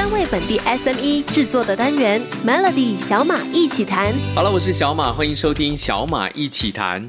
专为本地 SME 制作的单元 Melody 小马一起谈。好了，我是小马，欢迎收听小马一起谈。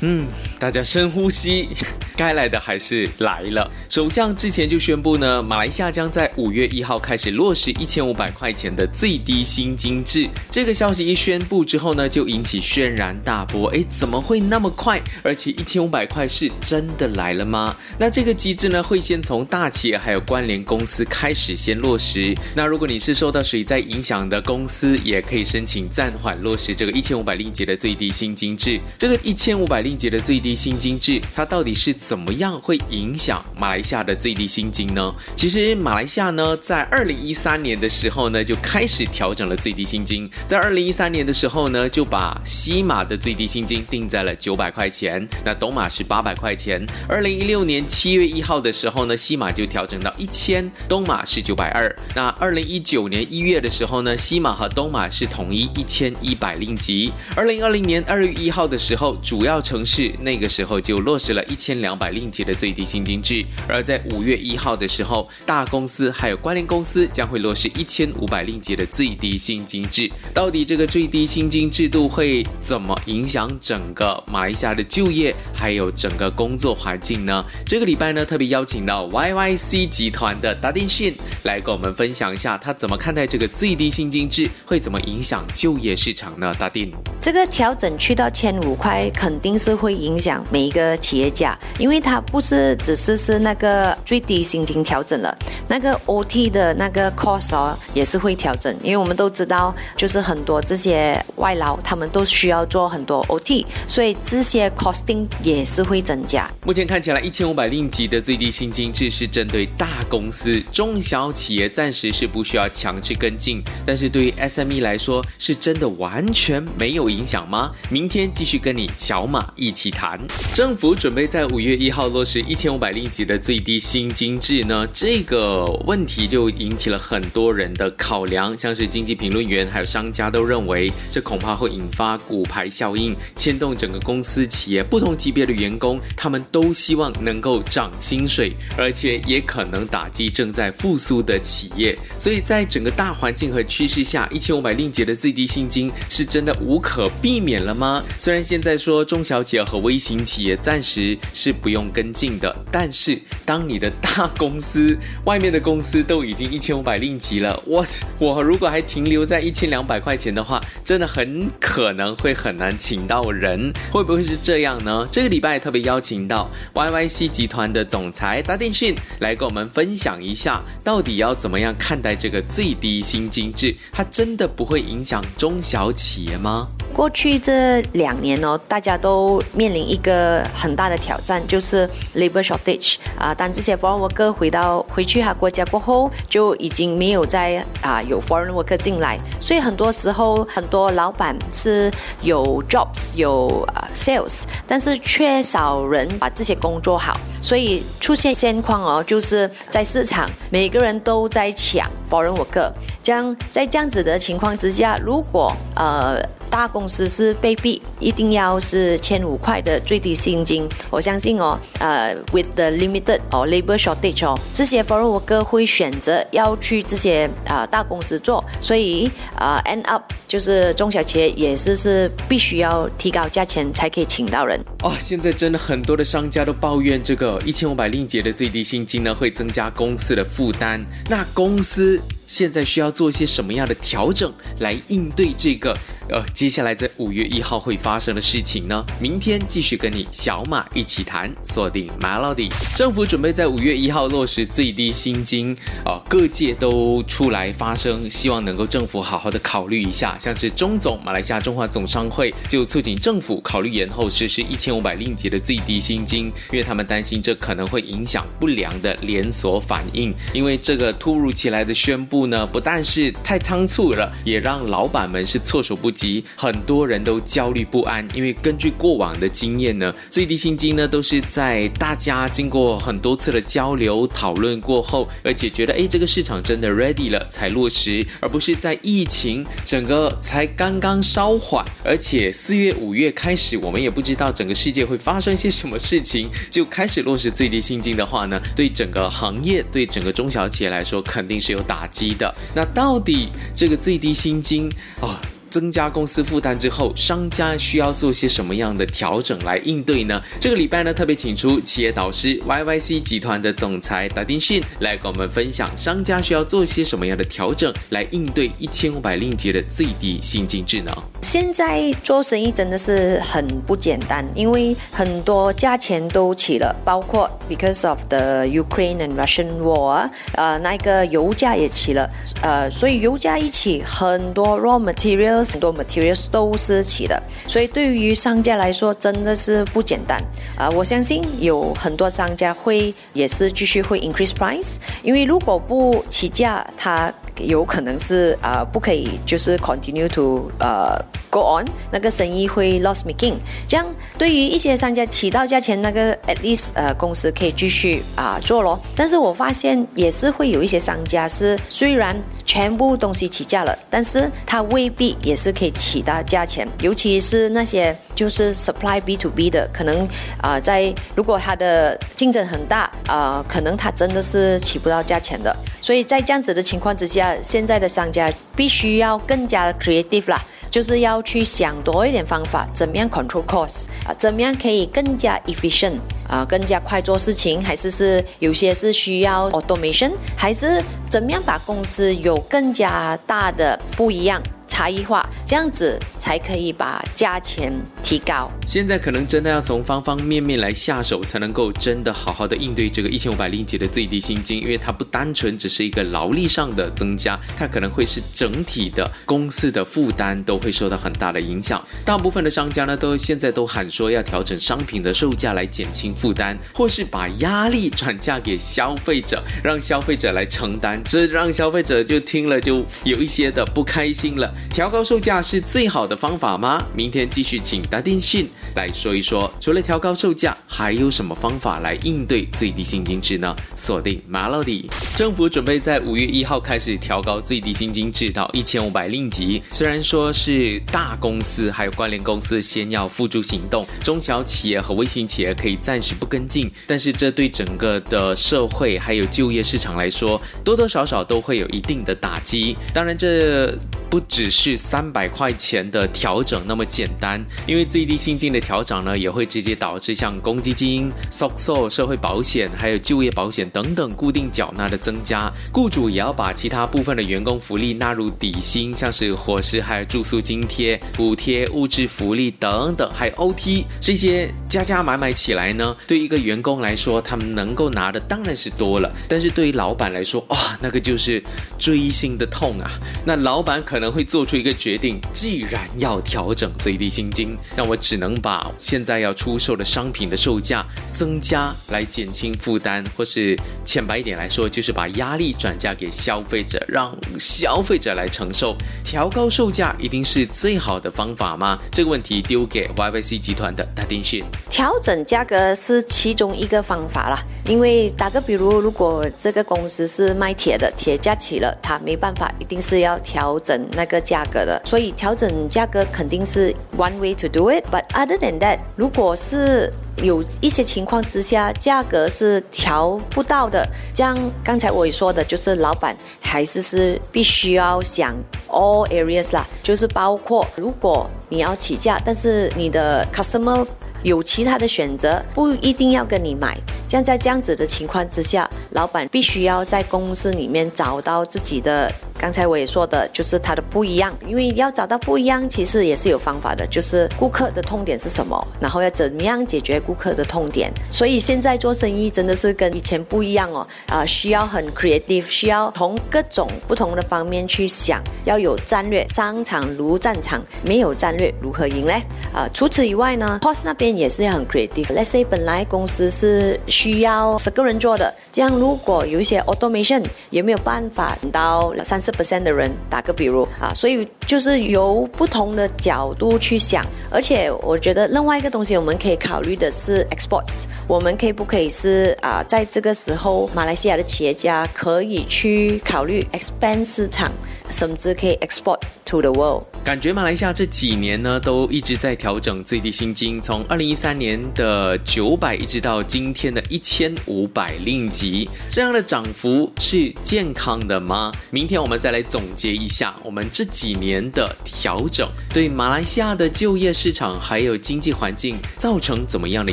嗯，大家深呼吸。该来的还是来了。首相之前就宣布呢，马来西亚将在五月一号开始落实一千五百块钱的最低薪金制。这个消息一宣布之后呢，就引起轩然大波。哎，怎么会那么快？而且一千五百块是真的来了吗？那这个机制呢，会先从大企业还有关联公司开始先落实。那如果你是受到水灾影响的公司，也可以申请暂缓落实这个一千五百令吉的最低薪金制。这个一千五百令吉的最低薪金制，它到底是？怎么样会影响马来西亚的最低薪金呢？其实马来西亚呢，在二零一三年的时候呢，就开始调整了最低薪金。在二零一三年的时候呢，就把西马的最低薪金定在了九百块钱，那东马是八百块钱。二零一六年七月一号的时候呢，西马就调整到一千，东马是九百二。那二零一九年一月的时候呢，西马和东马是统一一千一百令吉。二零二零年二月一号的时候，主要成城市那个时候就落实了一千两。百令吉的最低薪金制，而在五月一号的时候，大公司还有关联公司将会落实一千五百令吉的最低薪金制。到底这个最低薪金制度会怎么影响整个马来西亚的就业，还有整个工作环境呢？这个礼拜呢，特别邀请到 YYC 集团的达丁逊来跟我们分享一下，他怎么看待这个最低薪金制会怎么影响就业市场呢？达丁，这个调整去到千五块，肯定是是会影响每一个企业家，因为它不是只是是那个最低薪金调整了，那个 OT 的那个 cost 哦也是会调整，因为我们都知道，就是很多这些外劳他们都需要做很多 OT，所以这些 costing 也是会增加。目前看起来，一千五百令吉的最低薪金制是针对大公司，中小企业暂时是不需要强制跟进，但是对于 SME 来说，是真的完全没有影响吗？明天继续跟你小马一起谈，政府准备在五月。一号落实一千五百令吉的最低薪金制呢？这个问题就引起了很多人的考量，像是经济评论员还有商家都认为，这恐怕会引发骨牌效应，牵动整个公司企业不同级别的员工，他们都希望能够涨薪水，而且也可能打击正在复苏的企业。所以在整个大环境和趋势下，一千五百令吉的最低薪金是真的无可避免了吗？虽然现在说中小企业和微型企业暂时是不。用跟进的，但是当你的大公司外面的公司都已经一千五百令吉了，我我如果还停留在一千两百块钱的话，真的很可能会很难请到人，会不会是这样呢？这个礼拜特别邀请到 YYC 集团的总裁达电讯来跟我们分享一下，到底要怎么样看待这个最低薪金制，它真的不会影响中小企业吗？过去这两年哦，大家都面临一个很大的挑战，就是 labour shortage 啊。当这些 foreign worker 回到回去他国家过后，就已经没有再啊有 foreign worker 进来，所以很多时候很多老板是有 jobs 有 sales，但是缺少人把这些工作好，所以出现现况哦，就是在市场每个人都在抢 foreign worker，这样在这样子的情况之下，如果呃。大公司是被逼一定要是千五块的最低薪金，我相信哦，呃，with the limited or labor shortage 哦，这些 foreign worker 会选择要去这些啊大公司做，所以啊 end up 就是中小企业也是是必须要提高价钱才可以请到人。哦，现在真的很多的商家都抱怨这个一千五百令吉的最低薪金呢，会增加公司的负担。那公司现在需要做一些什么样的调整来应对这个？呃，接下来在五月一号会发生的事情呢？明天继续跟你小马一起谈，锁定 Melody。政府准备在五月一号落实最低薪金，啊，各界都出来发声，希望能够政府好好的考虑一下。像是中总马来西亚中华总商会就促请政府考虑延后实施一千五百令吉的最低薪金，因为他们担心这可能会影响不良的连锁反应。因为这个突如其来的宣布呢，不但是太仓促了，也让老板们是措手不及。很多人都焦虑不安，因为根据过往的经验呢，最低薪金呢都是在大家经过很多次的交流讨论过后，而且觉得哎这个市场真的 ready 了才落实，而不是在疫情整个才刚刚稍缓，而且四月五月开始，我们也不知道整个世界会发生一些什么事情，就开始落实最低薪金的话呢，对整个行业对整个中小企业来说肯定是有打击。的。那到底这个最低薪金啊？增加公司负担之后，商家需要做些什么样的调整来应对呢？这个礼拜呢，特别请出企业导师 YYC 集团的总裁达丁逊来跟我们分享，商家需要做些什么样的调整来应对一千五百令吉的最低薪金制呢？现在做生意真的是很不简单，因为很多价钱都起了，包括 because of the Ukraine and Russian war，呃，那个油价也起了，呃，所以油价一起，很多 raw material。很多 materials 都是起的，所以对于商家来说真的是不简单啊！我相信有很多商家会也是继续会 increase price，因为如果不起价，它有可能是啊不可以就是 continue to 呃 go on，那个生意会 loss making。这样对于一些商家起到价钱，那个 at least 呃公司可以继续啊做咯。但是我发现也是会有一些商家是虽然。全部东西起价了，但是它未必也是可以起到价钱，尤其是那些就是 supply B to B 的，可能啊，在如果它的竞争很大啊，可能它真的是起不到价钱的。所以在这样子的情况之下，现在的商家必须要更加 creative 啦。就是要去想多一点方法，怎么样 control cost 啊？怎么样可以更加 efficient 啊？更加快做事情，还是是有些是需要 automation，还是怎么样把公司有更加大的不一样？差异化，这样子才可以把价钱提高。现在可能真的要从方方面面来下手，才能够真的好好的应对这个一千五百令吉的最低薪金，因为它不单纯只是一个劳力上的增加，它可能会是整体的公司的负担都会受到很大的影响。大部分的商家呢，都现在都喊说要调整商品的售价来减轻负担，或是把压力转嫁给消费者，让消费者来承担，这让消费者就听了就有一些的不开心了。调高售价是最好的方法吗？明天继续请达电讯来说一说，除了调高售价，还有什么方法来应对最低薪金制呢？锁定 Melody，政府准备在五月一号开始调高最低薪金制到一千五百令吉。虽然说是大公司还有关联公司先要付诸行动，中小企业和微型企业可以暂时不跟进，但是这对整个的社会还有就业市场来说，多多少少都会有一定的打击。当然这。不只是三百块钱的调整那么简单，因为最低薪金的调整呢，也会直接导致像公积金、s o c o、社会保险还有就业保险等等固定缴纳的增加。雇主也要把其他部分的员工福利纳入底薪，像是伙食还有住宿津贴、补贴、物质福利等等，还有 OT 这些加加买买起来呢，对一个员工来说，他们能够拿的当然是多了，但是对于老板来说，哇，那个就是锥心的痛啊！那老板可。可能会做出一个决定，既然要调整最低薪金，那我只能把现在要出售的商品的售价增加，来减轻负担，或是浅白一点来说，就是把压力转嫁给消费者，让消费者来承受。调高售价一定是最好的方法吗？这个问题丢给 YYC 集团的大丁讯。调整价格是其中一个方法啦，因为打个比如，如果这个公司是卖铁的，铁价起了，它没办法，一定是要调整。那个价格的，所以调整价格肯定是 one way to do it。But other than that，如果是有一些情况之下价格是调不到的，像刚才我说的，就是老板还是是必须要想 all areas 啦，就是包括如果你要起价，但是你的 customer 有其他的选择，不一定要跟你买。像在这样子的情况之下，老板必须要在公司里面找到自己的。刚才我也说的，就是它的不一样，因为要找到不一样，其实也是有方法的，就是顾客的痛点是什么，然后要怎么样解决顾客的痛点。所以现在做生意真的是跟以前不一样哦，啊，需要很 creative，需要从各种不同的方面去想，要有战略。商场如战场，没有战略如何赢呢？啊，除此以外呢，POS 那边也是要很 creative。Let's say 本来公司是需要十个人做的，这样如果有一些 automation，有没有办法到三十？percent 的人打个比如啊，所以就是由不同的角度去想，而且我觉得另外一个东西我们可以考虑的是 exports，我们可以不可以是啊，在这个时候马来西亚的企业家可以去考虑 expand 市场。甚至可以 export to the world。感觉马来西亚这几年呢，都一直在调整最低薪金，从二零一三年的九百一直到今天的一千五百令吉，这样的涨幅是健康的吗？明天我们再来总结一下我们这几年的调整对马来西亚的就业市场还有经济环境造成怎么样的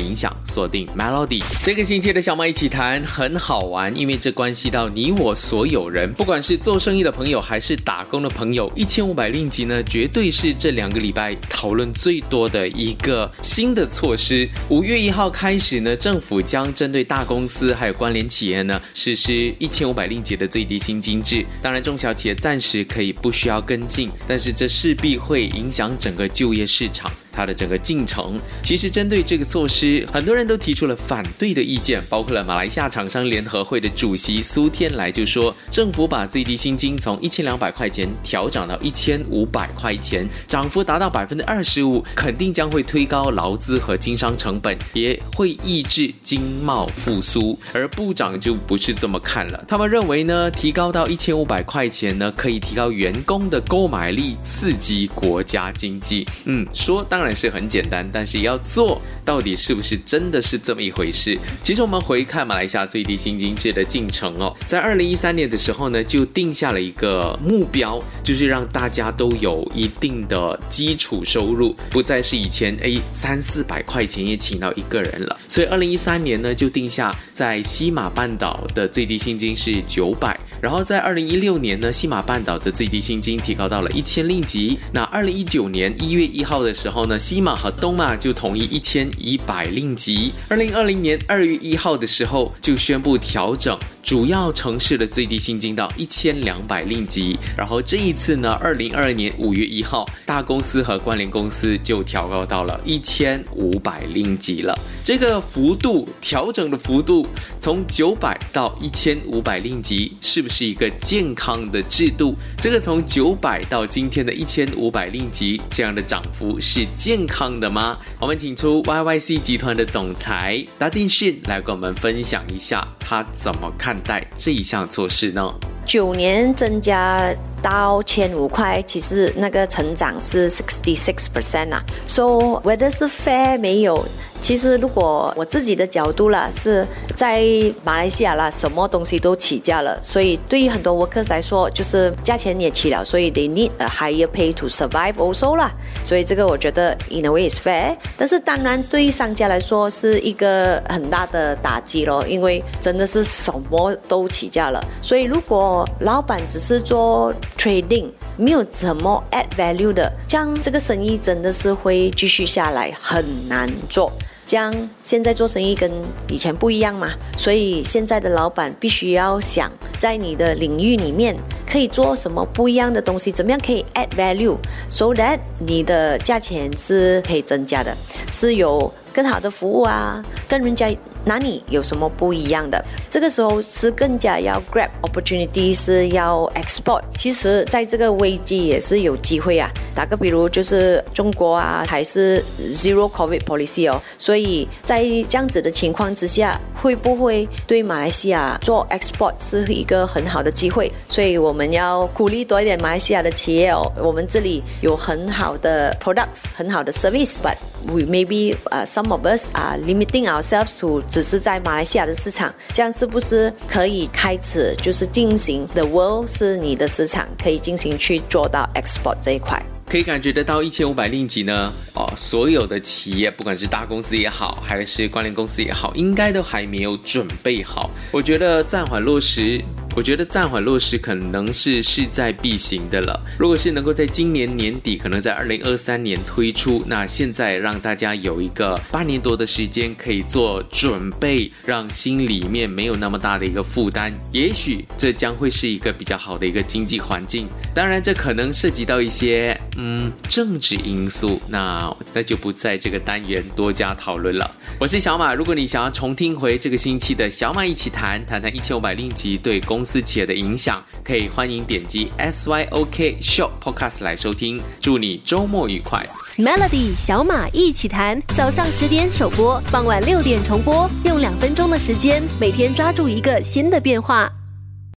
影响。锁定 Melody，这个星期的小马一起谈很好玩，因为这关系到你我所有人，不管是做生意的朋友还是打工的朋友，一千五百令吉呢，绝绝对是这两个礼拜讨论最多的一个新的措施。五月一号开始呢，政府将针对大公司还有关联企业呢，实施一千五百令吉的最低薪金制。当然，中小企业暂时可以不需要跟进，但是这势必会影响整个就业市场。它的整个进程，其实针对这个措施，很多人都提出了反对的意见，包括了马来西亚厂商联合会的主席苏天来就说，政府把最低薪金从一千两百块钱调涨到一千五百块钱，涨幅达到百分之二十五，肯定将会推高劳资和经商成本，也会抑制经贸复苏。而部长就不是这么看了，他们认为呢，提高到一千五百块钱呢，可以提高员工的购买力，刺激国家经济。嗯，说当然。然是很简单，但是要做到底是不是真的是这么一回事？其实我们回看马来西亚最低薪金制的进程哦，在二零一三年的时候呢，就定下了一个目标，就是让大家都有一定的基础收入，不再是以前哎三四百块钱也请到一个人了。所以二零一三年呢，就定下在西马半岛的最低薪金是九百，然后在二零一六年呢，西马半岛的最低薪金提高到了一千令吉。那二零一九年一月一号的时候呢？西马和东马就统一一千一百令吉。二零二零年二月一号的时候就宣布调整。主要城市的最低薪金到一千两百令吉，然后这一次呢，二零二二年五月一号，大公司和关联公司就调高到了一千五百令吉了。这个幅度调整的幅度从九百到一千五百令吉，是不是一个健康的制度？这个从九百到今天的一千五百令吉这样的涨幅是健康的吗？我们请出 YYC 集团的总裁达定讯来跟我们分享一下他怎么看。待这一项措施呢？九年增加到千五块，其实那个成长是 sixty six percent 啊。So whether 是 fair 没有？其实如果我自己的角度啦，是在马来西亚啦，什么东西都起价了，所以对于很多 workers 来说，就是价钱也起了，所以 they need a higher pay to survive also 啦。所以这个我觉得 in a way is fair。但是当然对于商家来说是一个很大的打击咯，因为真的是什么都起价了。所以如果老板只是做 trading，没有怎么 add value 的，这样这个生意真的是会继续下来，很难做。这样现在做生意跟以前不一样嘛，所以现在的老板必须要想，在你的领域里面可以做什么不一样的东西，怎么样可以 add value，so that 你的价钱是可以增加的，是有更好的服务啊，跟人家。哪里有什么不一样的？这个时候是更加要 grab opportunity，是要 export。其实，在这个危机也是有机会啊。打个比如，就是中国啊，还是 zero covid policy 哦。所以在这样子的情况之下，会不会对马来西亚做 export 是一个很好的机会？所以我们要鼓励多一点马来西亚的企业哦。我们这里有很好的 products，很好的 service，but we maybe 呃 some of us are limiting ourselves to 只是在马来西亚的市场，这样是不是可以开始就是进行 the world 是你的市场，可以进行去做到 export 这一块？可以感觉得到一千五百令吉呢，哦，所有的企业，不管是大公司也好，还是关联公司也好，应该都还没有准备好。我觉得暂缓落实。我觉得暂缓落实可能是势在必行的了。如果是能够在今年年底，可能在二零二三年推出，那现在让大家有一个半年多的时间可以做准备，让心里面没有那么大的一个负担，也许这将会是一个比较好的一个经济环境。当然，这可能涉及到一些嗯政治因素，那那就不在这个单元多加讨论了。我是小马，如果你想要重听回这个星期的小马一起谈，谈谈一千五百令吉对公司企业的影响，可以欢迎点击 S Y O K Show Podcast 来收听。祝你周末愉快！Melody 小马一起谈，早上十点首播，傍晚六点重播，用两分钟的时间，每天抓住一个新的变化。